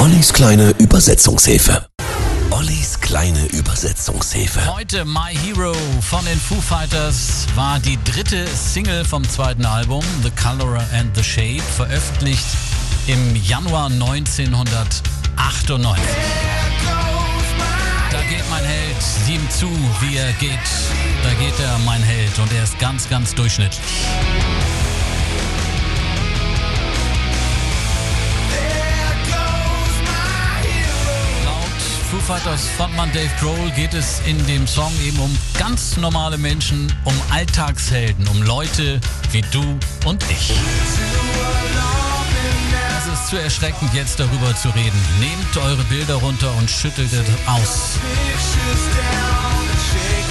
Ollis kleine Übersetzungshilfe. Ollis kleine Übersetzungshilfe. Heute My Hero von den Foo Fighters war die dritte Single vom zweiten Album The Color and the Shape, veröffentlicht im Januar 1998. Da geht mein Held, ihm zu, wie er geht. Da geht er, mein Held, und er ist ganz, ganz durchschnittlich. Foo Fighters Frontmann Dave Grohl geht es in dem Song eben um ganz normale Menschen, um Alltagshelden, um Leute wie du und ich. Es ist zu erschreckend, jetzt darüber zu reden. Nehmt eure Bilder runter und schüttelt es aus.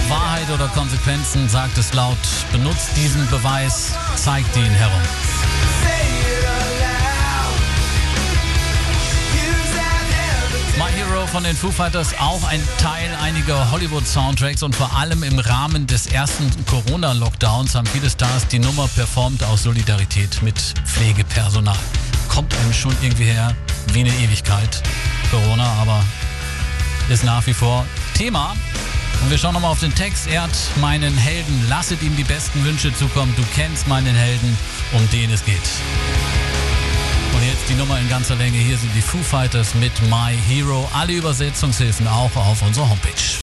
Wahrheit oder Konsequenzen, sagt es laut. Benutzt diesen Beweis, zeigt ihn herum. Von den Foo Fighters auch ein Teil einiger Hollywood-Soundtracks und vor allem im Rahmen des ersten Corona-Lockdowns haben viele Stars die Nummer performt aus Solidarität mit Pflegepersonal. Kommt einem schon irgendwie her wie eine Ewigkeit, Corona, aber ist nach wie vor Thema. Und wir schauen nochmal auf den Text. Ehrt meinen Helden, lasset ihm die besten Wünsche zukommen. Du kennst meinen Helden, um den es geht. Die Nummer in ganzer Länge. Hier sind die Foo Fighters mit My Hero. Alle Übersetzungshilfen auch auf unserer Homepage.